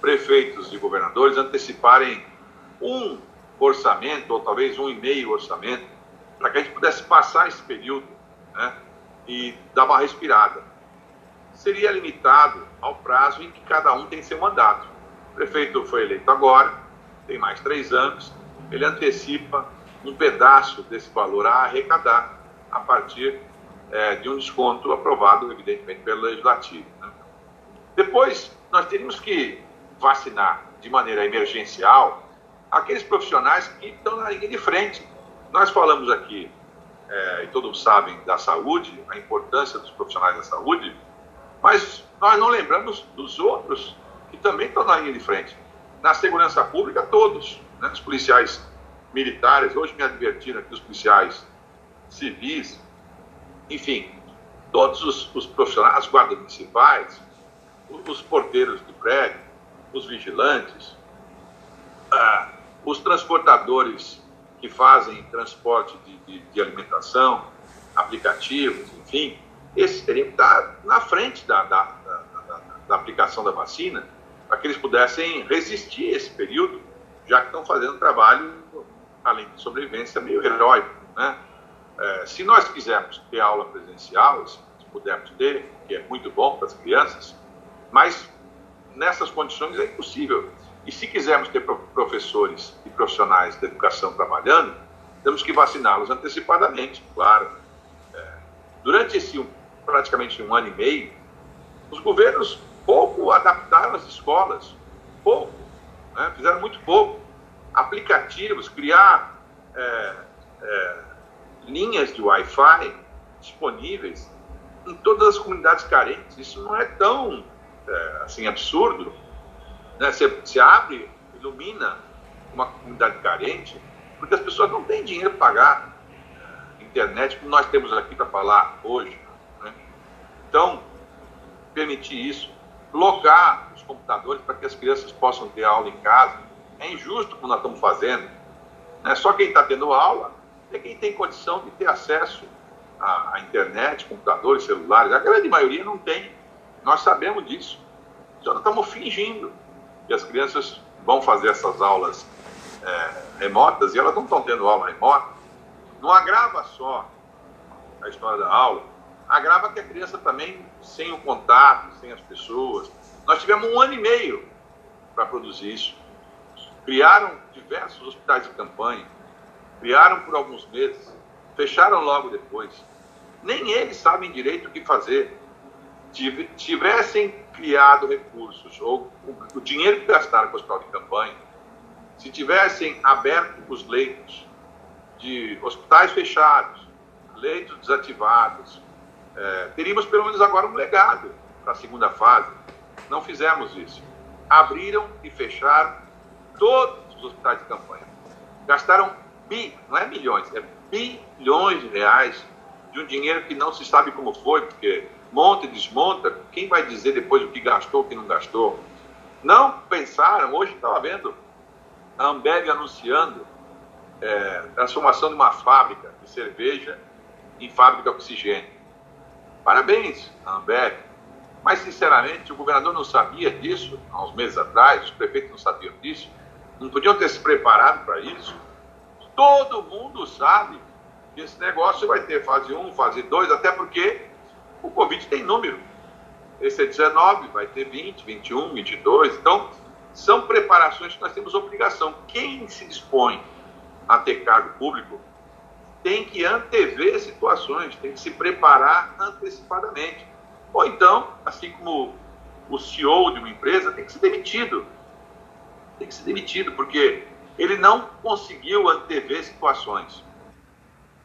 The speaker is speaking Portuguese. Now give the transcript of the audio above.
prefeitos e governadores anteciparem um orçamento, ou talvez um e meio orçamento, para que a gente pudesse passar esse período né, e dar uma respirada. Seria limitado ao prazo em que cada um tem seu mandato. O prefeito foi eleito agora, tem mais três anos, ele antecipa um pedaço desse valor a arrecadar a partir é, de um desconto aprovado, evidentemente, pelo Legislativo. Né? Depois, nós teríamos que vacinar de maneira emergencial aqueles profissionais que estão na linha de frente. Nós falamos aqui, é, e todos sabem, da saúde, a importância dos profissionais da saúde, mas nós não lembramos dos outros que também estão na linha de frente. Na segurança pública, todos, né? os policiais militares, hoje me advertiram aqui os policiais civis, enfim, todos os, os profissionais, as guardas municipais, os, os porteiros de prédio, os vigilantes, ah, os transportadores que fazem transporte de, de, de, alimentação, aplicativos, enfim, esses teriam que estar na frente da, da, da, da aplicação da vacina para que eles pudessem resistir esse período, já que estão fazendo um trabalho, além de sobrevivência, meio heróico. Né? É, se nós quisermos ter aula presencial, se pudermos ter, que é muito bom para as crianças, mas nessas condições é impossível. E se quisermos ter professores e profissionais da educação trabalhando, temos que vaciná-los antecipadamente, claro. É, durante esse praticamente um ano e meio, os governos pouco adaptaram as escolas, pouco, né? fizeram muito pouco. Aplicativos, criar é, é, linhas de Wi-Fi disponíveis em todas as comunidades carentes. Isso não é tão é, assim absurdo. Né? Você, abre, ilumina uma comunidade carente, porque as pessoas não têm dinheiro para pagar internet, como nós temos aqui para falar hoje. Né? Então, permitir isso, locar os computadores para que as crianças possam ter aula em casa, é injusto como nós estamos fazendo. Né? Só quem está tendo aula é quem tem condição de ter acesso à, à internet, computadores, celulares. A grande maioria não tem. Nós sabemos disso. Só estamos fingindo que as crianças vão fazer essas aulas é, remotas e elas não estão tendo aula remota. Não agrava só a história da aula, agrava que a criança também, sem o contato, sem as pessoas. Nós tivemos um ano e meio para produzir isso. Criaram diversos hospitais de campanha, criaram por alguns meses, fecharam logo depois. Nem eles sabem direito o que fazer. Tivessem criado recursos, ou o dinheiro que gastaram com o hospital de campanha, se tivessem aberto os leitos de hospitais fechados, leitos desativados, é, teríamos pelo menos agora um legado para a segunda fase. Não fizemos isso. Abriram e fecharam todos os hospitais de campanha. Gastaram bi, não é milhões, é bilhões de reais de um dinheiro que não se sabe como foi, porque monta e desmonta, quem vai dizer depois o que gastou, o que não gastou? Não pensaram, hoje estava vendo a Ambev anunciando é, transformação de uma fábrica de cerveja em fábrica de oxigênio. Parabéns, Ambev. Mas, sinceramente, o governador não sabia disso há uns meses atrás, os prefeitos não sabiam disso, não podiam ter se preparado para isso. Todo mundo sabe que esse negócio vai ter fase 1, fase 2, até porque o Covid tem número. Esse é 19, vai ter 20, 21, 22. Então, são preparações que nós temos obrigação. Quem se dispõe a ter cargo público tem que antever situações, tem que se preparar antecipadamente. Ou então, assim como o CEO de uma empresa tem que ser demitido. Tem que ser demitido, porque ele não conseguiu antever situações.